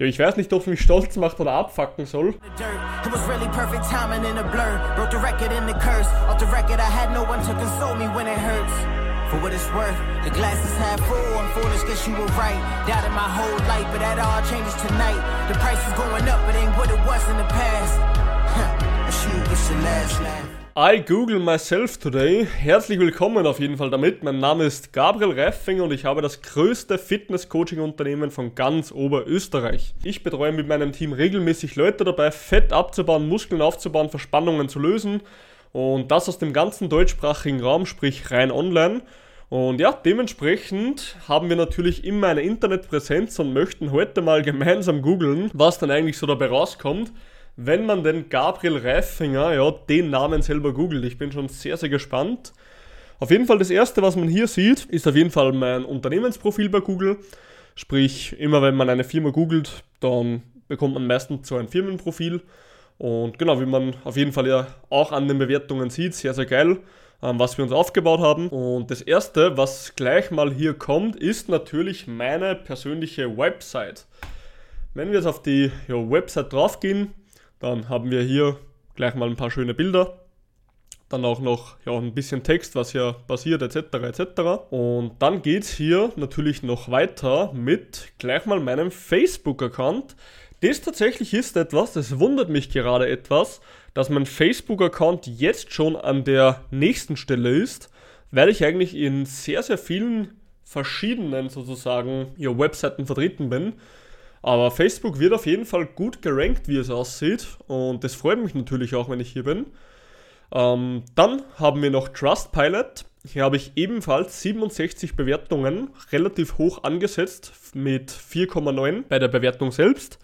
Ja, ich weiß nicht, ob es mich stolz macht oder abfacken soll. For what it's worth, the glass is half full. I'm foolish, guess you were right. Doubted my whole life, but that all changes tonight. The price is going up, it ain't what it was in the past. Huh, shoot, it's the last laugh. I Google Myself Today. Herzlich willkommen auf jeden Fall damit. Mein Name ist Gabriel Reifinger und ich habe das größte Fitness-Coaching-Unternehmen von ganz Oberösterreich. Ich betreue mit meinem Team regelmäßig Leute dabei, Fett abzubauen, Muskeln aufzubauen, Verspannungen zu lösen und das aus dem ganzen deutschsprachigen Raum, sprich rein online. Und ja, dementsprechend haben wir natürlich immer eine Internetpräsenz und möchten heute mal gemeinsam googeln, was dann eigentlich so dabei rauskommt, wenn man den Gabriel Reifinger, ja, den Namen selber googelt. Ich bin schon sehr, sehr gespannt. Auf jeden Fall das erste, was man hier sieht, ist auf jeden Fall mein Unternehmensprofil bei Google. Sprich, immer wenn man eine Firma googelt, dann bekommt man meistens so ein Firmenprofil. Und genau, wie man auf jeden Fall ja auch an den Bewertungen sieht, sehr, sehr geil, ähm, was wir uns aufgebaut haben. Und das erste, was gleich mal hier kommt, ist natürlich meine persönliche Website. Wenn wir jetzt auf die ja, Website draufgehen, dann haben wir hier gleich mal ein paar schöne Bilder. Dann auch noch ja, ein bisschen Text, was hier passiert, etc. etc. Und dann geht es hier natürlich noch weiter mit gleich mal meinem Facebook-Account. Das tatsächlich ist etwas, das wundert mich gerade etwas, dass mein Facebook-Account jetzt schon an der nächsten Stelle ist, weil ich eigentlich in sehr, sehr vielen verschiedenen sozusagen ja, Webseiten vertreten bin. Aber Facebook wird auf jeden Fall gut gerankt, wie es aussieht. Und das freut mich natürlich auch, wenn ich hier bin. Ähm, dann haben wir noch Trustpilot. Hier habe ich ebenfalls 67 Bewertungen, relativ hoch angesetzt mit 4,9 bei der Bewertung selbst.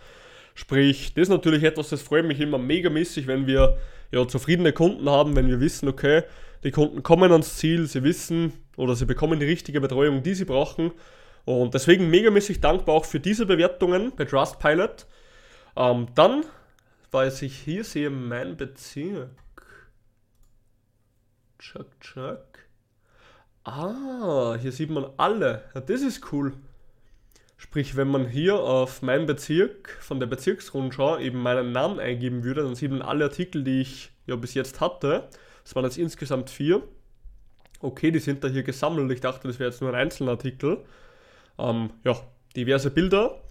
Sprich, das ist natürlich etwas, das freut mich immer megamäßig, wenn wir ja, zufriedene Kunden haben, wenn wir wissen, okay, die Kunden kommen ans Ziel, sie wissen oder sie bekommen die richtige Betreuung, die sie brauchen. Und deswegen megamäßig dankbar auch für diese Bewertungen bei Trustpilot. Ähm, dann, weil ich hier sehe, mein Bezirk. Chuck, chuck. Ah, hier sieht man alle. Ja, das ist cool. Sprich, wenn man hier auf meinen Bezirk von der Bezirksrundschau eben meinen Namen eingeben würde, dann sieht man alle Artikel, die ich ja bis jetzt hatte. Das waren jetzt insgesamt vier. Okay, die sind da hier gesammelt. Ich dachte, das wäre jetzt nur ein einzelner Artikel. Ähm, ja, diverse Bilder.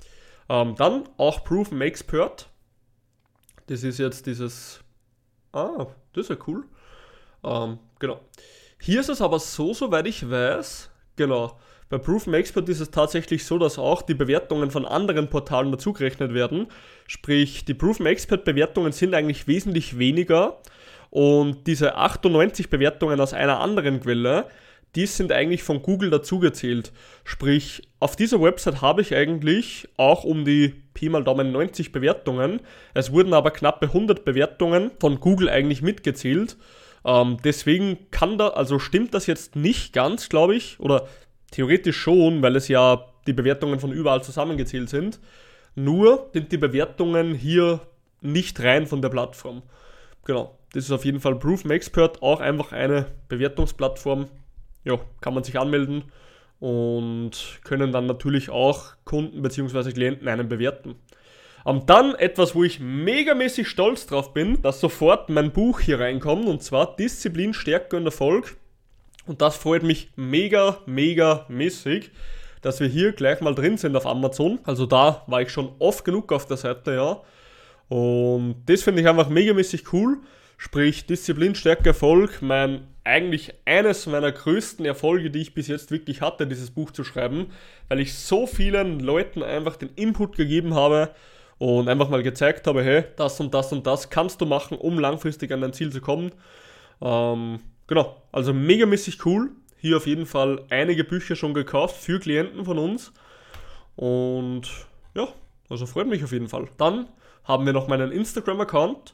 Ähm, dann auch Proof Makes Pert. Das ist jetzt dieses. Ah, das ist ja cool. Ähm, genau. Hier ist es aber so, soweit ich weiß, genau. Bei Proof Expert ist es tatsächlich so, dass auch die Bewertungen von anderen Portalen dazugerechnet werden. Sprich, die Proof Expert Bewertungen sind eigentlich wesentlich weniger und diese 98 Bewertungen aus einer anderen Quelle, die sind eigentlich von Google dazugezählt. Sprich, auf dieser Website habe ich eigentlich auch um die Pi mal Daumen 90 Bewertungen. Es wurden aber knappe 100 Bewertungen von Google eigentlich mitgezählt. Ähm, deswegen kann da, also stimmt das jetzt nicht ganz, glaube ich, oder Theoretisch schon, weil es ja die Bewertungen von überall zusammengezählt sind. Nur sind die Bewertungen hier nicht rein von der Plattform. Genau, das ist auf jeden Fall Proof Expert, auch einfach eine Bewertungsplattform. Ja, kann man sich anmelden und können dann natürlich auch Kunden bzw. Klienten einen bewerten. Und dann etwas, wo ich megamäßig stolz drauf bin, dass sofort mein Buch hier reinkommt und zwar Disziplin, Stärke und Erfolg und das freut mich mega, mega mäßig, dass wir hier gleich mal drin sind auf Amazon. Also da war ich schon oft genug auf der Seite, ja. Und das finde ich einfach mega mäßig cool. Sprich, Disziplin, Stärke, Erfolg, mein eigentlich eines meiner größten Erfolge, die ich bis jetzt wirklich hatte, dieses Buch zu schreiben, weil ich so vielen Leuten einfach den Input gegeben habe und einfach mal gezeigt habe, hey, das und das und das kannst du machen, um langfristig an dein Ziel zu kommen. Ähm, Genau, also megamäßig cool. Hier auf jeden Fall einige Bücher schon gekauft für Klienten von uns. Und ja, also freut mich auf jeden Fall. Dann haben wir noch meinen Instagram-Account.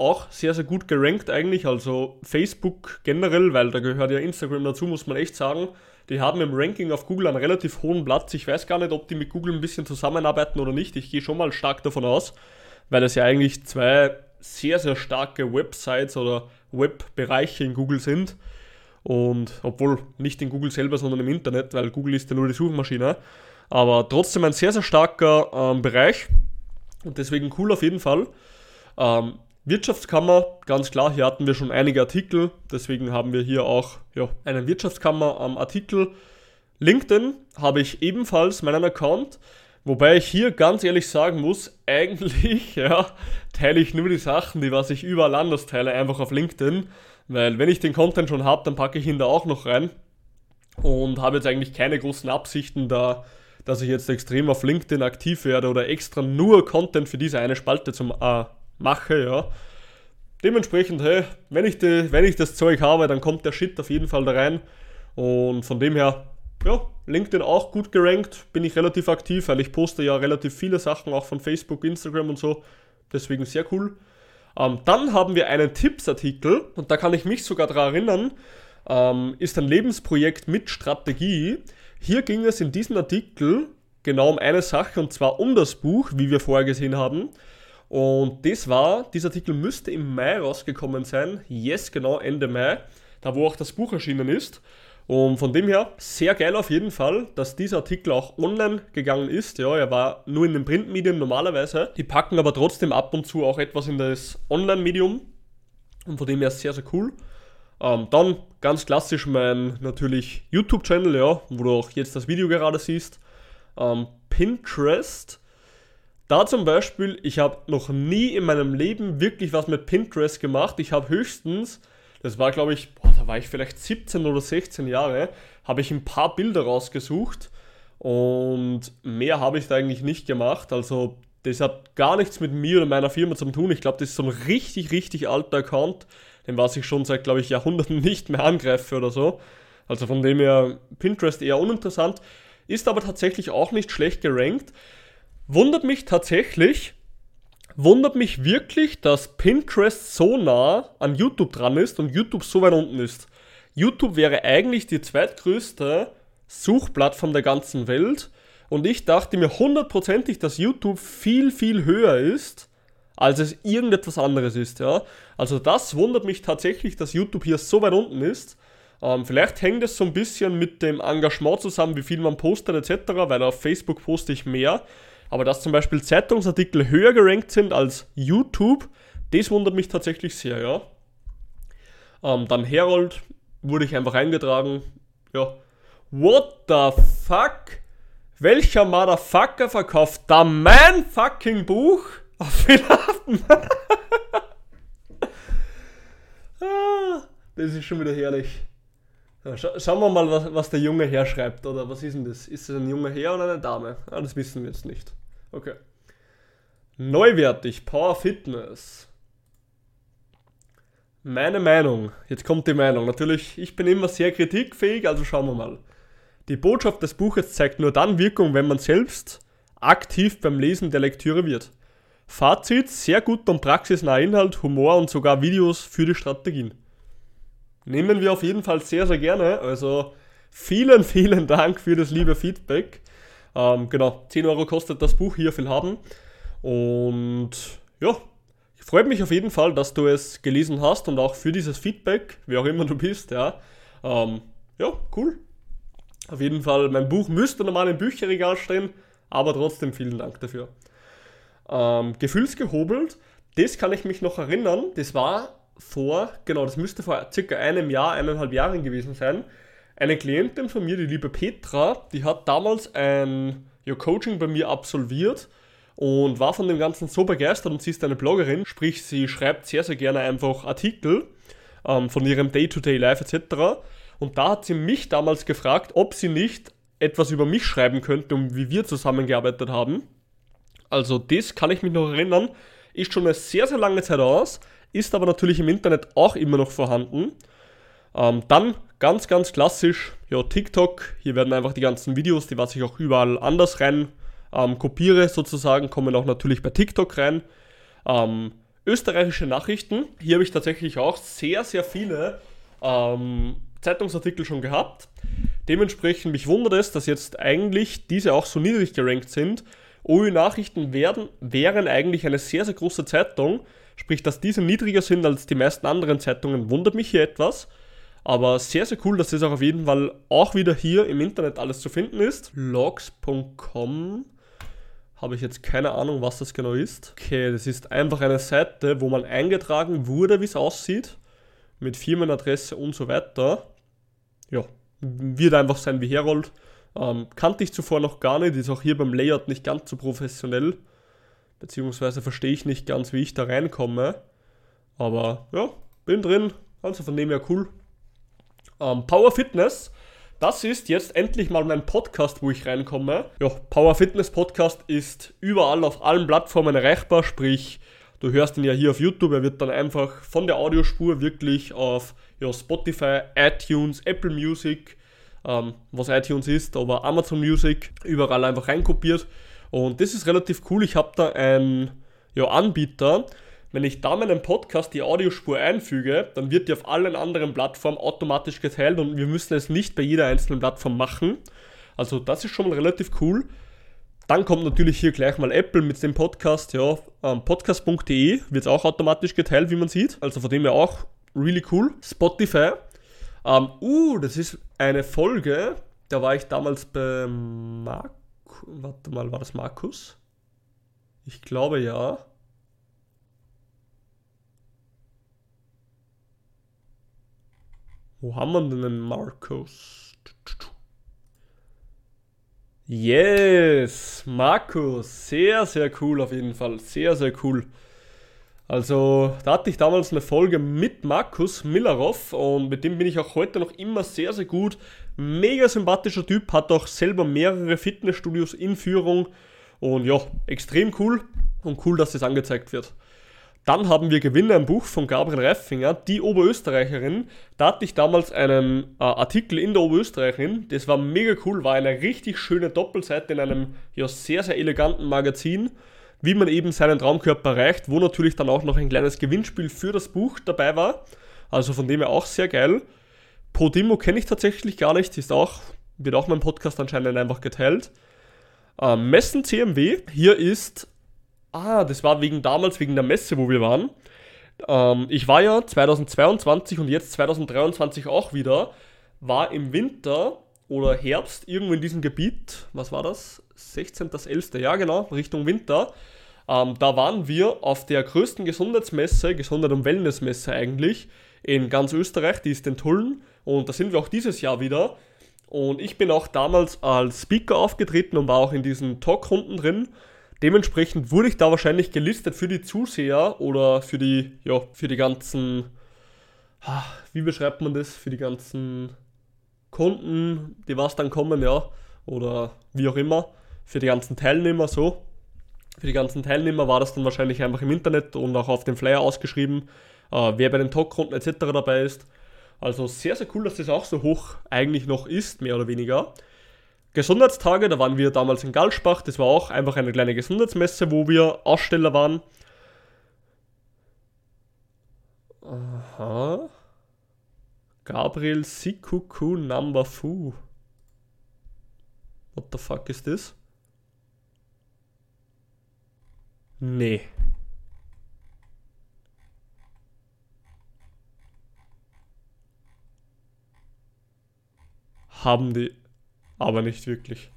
Auch sehr, sehr gut gerankt eigentlich. Also Facebook generell, weil da gehört ja Instagram dazu, muss man echt sagen. Die haben im Ranking auf Google einen relativ hohen Platz. Ich weiß gar nicht, ob die mit Google ein bisschen zusammenarbeiten oder nicht. Ich gehe schon mal stark davon aus, weil es ja eigentlich zwei sehr, sehr starke Websites oder Webbereiche in Google sind. Und obwohl nicht in Google selber, sondern im Internet, weil Google ist ja nur die Suchmaschine. Aber trotzdem ein sehr, sehr starker ähm, Bereich und deswegen cool auf jeden Fall. Ähm, Wirtschaftskammer, ganz klar, hier hatten wir schon einige Artikel, deswegen haben wir hier auch ja, einen Wirtschaftskammer-Artikel. Ähm, LinkedIn habe ich ebenfalls meinen Account, wobei ich hier ganz ehrlich sagen muss, eigentlich ja, teile ich nur die Sachen, die was ich überall anders teile, einfach auf LinkedIn, weil wenn ich den Content schon habe, dann packe ich ihn da auch noch rein und habe jetzt eigentlich keine großen Absichten da, dass ich jetzt extrem auf LinkedIn aktiv werde oder extra nur Content für diese eine Spalte zum äh, mache, ja. Dementsprechend, hey, wenn ich, die, wenn ich das Zeug habe, dann kommt der Shit auf jeden Fall da rein. Und von dem her, ja, LinkedIn auch gut gerankt, bin ich relativ aktiv, weil ich poste ja relativ viele Sachen auch von Facebook, Instagram und so. Deswegen sehr cool. Ähm, dann haben wir einen Tippsartikel und da kann ich mich sogar daran erinnern, ähm, ist ein Lebensprojekt mit Strategie. Hier ging es in diesem Artikel genau um eine Sache und zwar um das Buch, wie wir vorher gesehen haben. Und das war, dieser Artikel müsste im Mai rausgekommen sein. Yes, genau, Ende Mai. Da wo auch das Buch erschienen ist. Und von dem her, sehr geil auf jeden Fall, dass dieser Artikel auch online gegangen ist. Ja, er war nur in den Printmedien normalerweise. Die packen aber trotzdem ab und zu auch etwas in das Online-Medium. Und von dem her sehr, sehr cool. Ähm, dann ganz klassisch mein natürlich YouTube-Channel, ja, wo du auch jetzt das Video gerade siehst. Ähm, Pinterest da zum Beispiel, ich habe noch nie in meinem Leben wirklich was mit Pinterest gemacht. Ich habe höchstens, das war glaube ich, boah, da war ich vielleicht 17 oder 16 Jahre, habe ich ein paar Bilder rausgesucht und mehr habe ich da eigentlich nicht gemacht. Also das hat gar nichts mit mir oder meiner Firma zu tun. Ich glaube, das ist so ein richtig, richtig alter Account, den was ich schon seit, glaube ich, Jahrhunderten nicht mehr angreife oder so. Also von dem her Pinterest eher uninteressant, ist aber tatsächlich auch nicht schlecht gerankt. Wundert mich tatsächlich, wundert mich wirklich, dass Pinterest so nah an YouTube dran ist und YouTube so weit unten ist. YouTube wäre eigentlich die zweitgrößte Suchplattform der ganzen Welt und ich dachte mir hundertprozentig, dass YouTube viel, viel höher ist, als es irgendetwas anderes ist. Ja? Also das wundert mich tatsächlich, dass YouTube hier so weit unten ist. Ähm, vielleicht hängt es so ein bisschen mit dem Engagement zusammen, wie viel man postet etc., weil auf Facebook poste ich mehr. Aber dass zum Beispiel Zeitungsartikel höher gerankt sind als YouTube, das wundert mich tatsächlich sehr, ja. Ähm, dann Herold wurde ich einfach eingetragen. Ja. What the fuck? Welcher Motherfucker verkauft da mein fucking Buch auf Weihnachten? ah, das ist schon wieder herrlich. Schauen wir mal, was, was der junge Herr schreibt. Oder was ist denn das? Ist es ein junger Herr oder eine Dame? Ah, das wissen wir jetzt nicht. Okay. Neuwertig, Power Fitness. Meine Meinung, jetzt kommt die Meinung. Natürlich, ich bin immer sehr kritikfähig, also schauen wir mal. Die Botschaft des Buches zeigt nur dann Wirkung, wenn man selbst aktiv beim Lesen der Lektüre wird. Fazit, sehr gut und praxisnaher Inhalt, Humor und sogar Videos für die Strategien. Nehmen wir auf jeden Fall sehr, sehr gerne. Also vielen, vielen Dank für das liebe Feedback. Ähm, genau, 10 Euro kostet das Buch hier viel haben. Und ja, freut mich auf jeden Fall, dass du es gelesen hast und auch für dieses Feedback, wie auch immer du bist, ja. Ähm, ja, cool. Auf jeden Fall, mein Buch müsste normal im Bücherregal stehen, aber trotzdem vielen Dank dafür. Ähm, gefühlsgehobelt, das kann ich mich noch erinnern, das war vor, genau, das müsste vor circa einem Jahr, eineinhalb Jahren gewesen sein. Eine Klientin von mir, die liebe Petra, die hat damals ein ja, Coaching bei mir absolviert und war von dem Ganzen so begeistert und sie ist eine Bloggerin, sprich sie schreibt sehr, sehr gerne einfach Artikel ähm, von ihrem Day-to-Day-Life etc. Und da hat sie mich damals gefragt, ob sie nicht etwas über mich schreiben könnte und wie wir zusammengearbeitet haben. Also das kann ich mich noch erinnern, ist schon eine sehr, sehr lange Zeit aus, ist aber natürlich im Internet auch immer noch vorhanden. Ähm, dann ganz, ganz klassisch, ja, TikTok. Hier werden einfach die ganzen Videos, die was ich auch überall anders rein ähm, kopiere, sozusagen, kommen auch natürlich bei TikTok rein. Ähm, österreichische Nachrichten. Hier habe ich tatsächlich auch sehr, sehr viele ähm, Zeitungsartikel schon gehabt. Dementsprechend mich wundert es, dass jetzt eigentlich diese auch so niedrig gerankt sind. OÜ Nachrichten werden, wären eigentlich eine sehr, sehr große Zeitung. Sprich, dass diese niedriger sind als die meisten anderen Zeitungen, wundert mich hier etwas. Aber sehr, sehr cool, dass das auch auf jeden Fall auch wieder hier im Internet alles zu finden ist. Logs.com habe ich jetzt keine Ahnung, was das genau ist. Okay, das ist einfach eine Seite, wo man eingetragen wurde, wie es aussieht. Mit Firmenadresse und so weiter. Ja, wird einfach sein wie Herold. Ähm, kannte ich zuvor noch gar nicht, ist auch hier beim Layout nicht ganz so professionell. Beziehungsweise verstehe ich nicht ganz, wie ich da reinkomme. Aber ja, bin drin. Also von dem her cool. Ähm, Power Fitness. Das ist jetzt endlich mal mein Podcast, wo ich reinkomme. Ja, Power Fitness Podcast ist überall auf allen Plattformen erreichbar, sprich, du hörst ihn ja hier auf YouTube, er wird dann einfach von der Audiospur wirklich auf ja, Spotify, iTunes, Apple Music, ähm, was iTunes ist, aber Amazon Music, überall einfach reinkopiert. Und das ist relativ cool. Ich habe da einen ja, Anbieter, wenn ich da meinen Podcast die Audiospur einfüge, dann wird die auf allen anderen Plattformen automatisch geteilt und wir müssen es nicht bei jeder einzelnen Plattform machen. Also das ist schon mal relativ cool. Dann kommt natürlich hier gleich mal Apple mit dem Podcast, ja, ähm, podcast.de wird es auch automatisch geteilt, wie man sieht. Also von dem her auch really cool. Spotify. Ähm, uh, das ist eine Folge, da war ich damals bei Mark, warte mal, war das Markus? Ich glaube ja. Wo haben wir denn den Markus? Yes, Markus, sehr, sehr cool auf jeden Fall, sehr, sehr cool. Also, da hatte ich damals eine Folge mit Markus Millerov und mit dem bin ich auch heute noch immer sehr, sehr gut. Mega sympathischer Typ, hat auch selber mehrere Fitnessstudios in Führung und ja, extrem cool und cool, dass das angezeigt wird. Dann haben wir Gewinner ein Buch von Gabriel Reifinger, die Oberösterreicherin. Da hatte ich damals einen äh, Artikel in der Oberösterreicherin. Das war mega cool, war eine richtig schöne Doppelseite in einem ja, sehr, sehr eleganten Magazin, wie man eben seinen Traumkörper erreicht, wo natürlich dann auch noch ein kleines Gewinnspiel für das Buch dabei war. Also von dem her auch sehr geil. Podimo kenne ich tatsächlich gar nicht, ist auch, wird auch mein Podcast anscheinend einfach geteilt. Äh, Messen CMW, hier ist Ah, das war wegen damals, wegen der Messe, wo wir waren. Ähm, ich war ja 2022 und jetzt 2023 auch wieder, war im Winter oder Herbst irgendwo in diesem Gebiet, was war das? 16.11. Ja, genau, Richtung Winter. Ähm, da waren wir auf der größten Gesundheitsmesse, Gesundheit- und Wellnessmesse eigentlich, in ganz Österreich, die ist in Tulln. Und da sind wir auch dieses Jahr wieder. Und ich bin auch damals als Speaker aufgetreten und war auch in diesen Talkrunden drin. Dementsprechend wurde ich da wahrscheinlich gelistet für die Zuseher oder für die, ja, für die ganzen, wie beschreibt man das, für die ganzen Kunden, die was dann kommen, ja, oder wie auch immer, für die ganzen Teilnehmer so. Für die ganzen Teilnehmer war das dann wahrscheinlich einfach im Internet und auch auf dem Flyer ausgeschrieben, äh, wer bei den Talkrunden etc. dabei ist. Also sehr, sehr cool, dass das auch so hoch eigentlich noch ist, mehr oder weniger. Gesundheitstage, da waren wir damals in Galspach, das war auch einfach eine kleine Gesundheitsmesse, wo wir Aussteller waren. Aha. Gabriel Sikuku Number Fu. What the fuck ist das? Nee. Haben die aber nicht wirklich.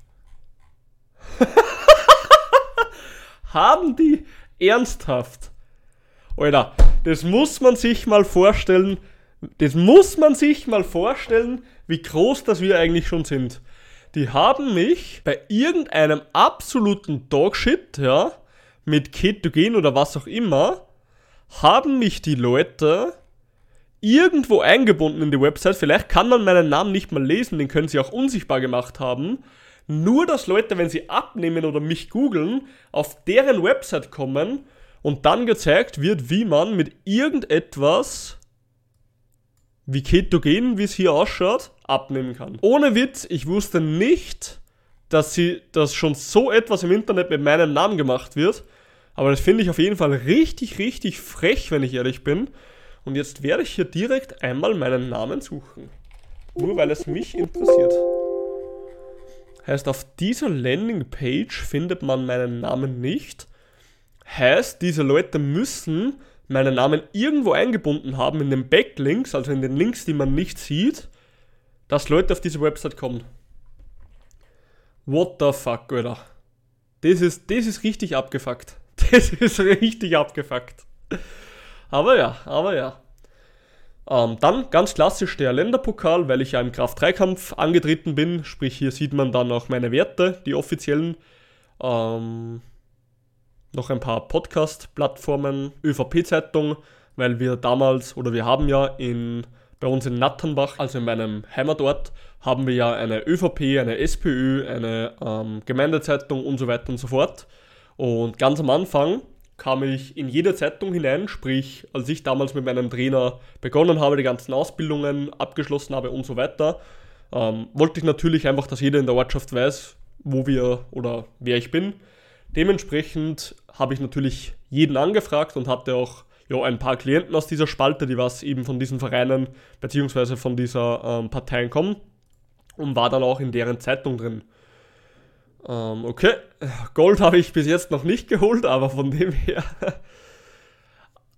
Haben die ernsthaft? Alter, das muss man sich mal vorstellen. Das muss man sich mal vorstellen, wie groß das wir eigentlich schon sind. Die haben mich bei irgendeinem absoluten Dogshit, ja, mit Ketogen oder was auch immer, haben mich die Leute irgendwo eingebunden in die Website. Vielleicht kann man meinen Namen nicht mal lesen, den können sie auch unsichtbar gemacht haben. Nur, dass Leute, wenn sie abnehmen oder mich googeln, auf deren Website kommen und dann gezeigt wird, wie man mit irgendetwas wie Ketogen, wie es hier ausschaut, abnehmen kann. Ohne Witz, ich wusste nicht, dass sie, dass schon so etwas im Internet mit meinem Namen gemacht wird. Aber das finde ich auf jeden Fall richtig, richtig frech, wenn ich ehrlich bin. Und jetzt werde ich hier direkt einmal meinen Namen suchen. Nur weil es mich interessiert. Heißt, auf dieser Landingpage findet man meinen Namen nicht. Heißt, diese Leute müssen meinen Namen irgendwo eingebunden haben in den Backlinks, also in den Links, die man nicht sieht, dass Leute auf diese Website kommen. What the fuck, Alter. Das ist, das ist richtig abgefuckt. Das ist richtig abgefuckt. Aber ja, aber ja. Ähm, dann ganz klassisch der Länderpokal, weil ich ja im Kraft-3-Kampf angetreten bin. Sprich, hier sieht man dann auch meine Werte, die offiziellen. Ähm, noch ein paar Podcast-Plattformen, ÖVP-Zeitung, weil wir damals oder wir haben ja in, bei uns in Natternbach, also in meinem Heimatort, haben wir ja eine ÖVP, eine SPÖ, eine ähm, Gemeindezeitung und so weiter und so fort. Und ganz am Anfang kam ich in jede Zeitung hinein, sprich, als ich damals mit meinem Trainer begonnen habe, die ganzen Ausbildungen abgeschlossen habe und so weiter, ähm, wollte ich natürlich einfach, dass jeder in der Ortschaft weiß, wo wir oder wer ich bin. Dementsprechend habe ich natürlich jeden angefragt und hatte auch ja, ein paar Klienten aus dieser Spalte, die was eben von diesen Vereinen bzw. von dieser ähm, Parteien kommen und war dann auch in deren Zeitung drin. Ähm, okay, Gold habe ich bis jetzt noch nicht geholt, aber von dem her.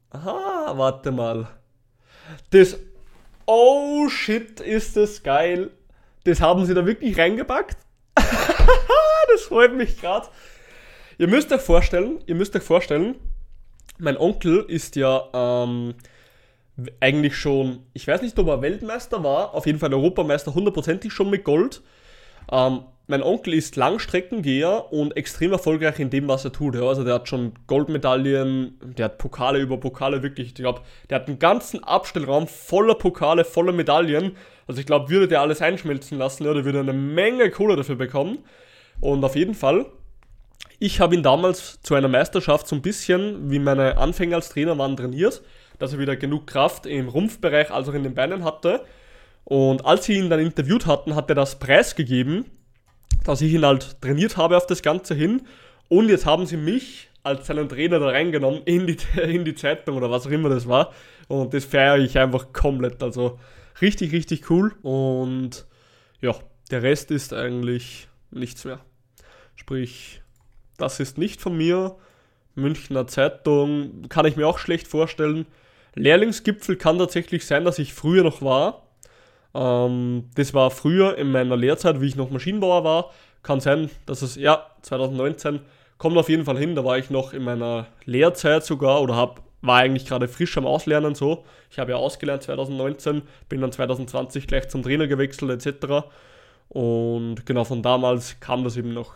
Aha, warte mal. Das. Oh shit, ist das geil. Das haben sie da wirklich reingepackt? das freut mich gerade. Ihr müsst euch vorstellen, ihr müsst euch vorstellen, mein Onkel ist ja ähm, eigentlich schon, ich weiß nicht, ob er Weltmeister war, auf jeden Fall Europameister, hundertprozentig schon mit Gold. Ähm, mein Onkel ist Langstreckengeher und extrem erfolgreich in dem, was er tut. Ja. Also der hat schon Goldmedaillen, der hat Pokale über Pokale, wirklich. Ich glaube, der hat einen ganzen Abstellraum voller Pokale, voller Medaillen. Also ich glaube, würde der alles einschmelzen lassen, ja, der würde eine Menge Kohle dafür bekommen. Und auf jeden Fall, ich habe ihn damals zu einer Meisterschaft so ein bisschen, wie meine Anfänger als Trainer waren, trainiert, dass er wieder genug Kraft im Rumpfbereich als auch in den Beinen hatte. Und als sie ihn dann interviewt hatten, hat er das preisgegeben, dass ich ihn halt trainiert habe auf das Ganze hin. Und jetzt haben sie mich als seinen Trainer da reingenommen in die, in die Zeitung oder was auch immer das war. Und das feiere ich einfach komplett. Also richtig, richtig cool. Und ja, der Rest ist eigentlich nichts mehr. Sprich, das ist nicht von mir. Münchner Zeitung kann ich mir auch schlecht vorstellen. Lehrlingsgipfel kann tatsächlich sein, dass ich früher noch war. Ähm, das war früher in meiner Lehrzeit, wie ich noch Maschinenbauer war. Kann sein, dass es, ja, 2019 kommt auf jeden Fall hin. Da war ich noch in meiner Lehrzeit sogar oder hab, war eigentlich gerade frisch am Auslernen so. Ich habe ja ausgelernt 2019, bin dann 2020 gleich zum Trainer gewechselt etc. Und genau von damals kam das eben noch.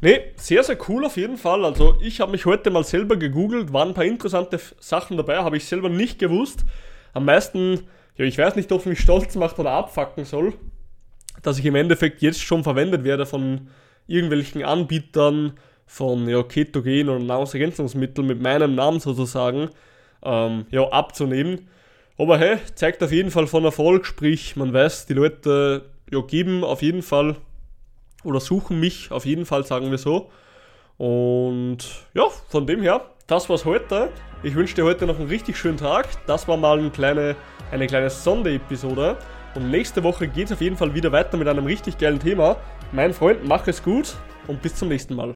Ne, sehr, sehr cool auf jeden Fall. Also ich habe mich heute mal selber gegoogelt, waren ein paar interessante Sachen dabei, habe ich selber nicht gewusst. Am meisten ja, ich weiß nicht, ob mich stolz macht oder abfacken soll, dass ich im Endeffekt jetzt schon verwendet werde von irgendwelchen Anbietern von ja, Ketogen oder Nahrungsergänzungsmitteln mit meinem Namen sozusagen ähm, ja, abzunehmen. Aber hey, zeigt auf jeden Fall von Erfolg, sprich, man weiß, die Leute ja, geben auf jeden Fall oder suchen mich auf jeden Fall, sagen wir so. Und ja, von dem her, das war's heute. Ich wünsche dir heute noch einen richtig schönen Tag. Das war mal eine kleine, eine kleine Sonderepisode. Und nächste Woche geht es auf jeden Fall wieder weiter mit einem richtig geilen Thema. Mein Freund, mach es gut und bis zum nächsten Mal.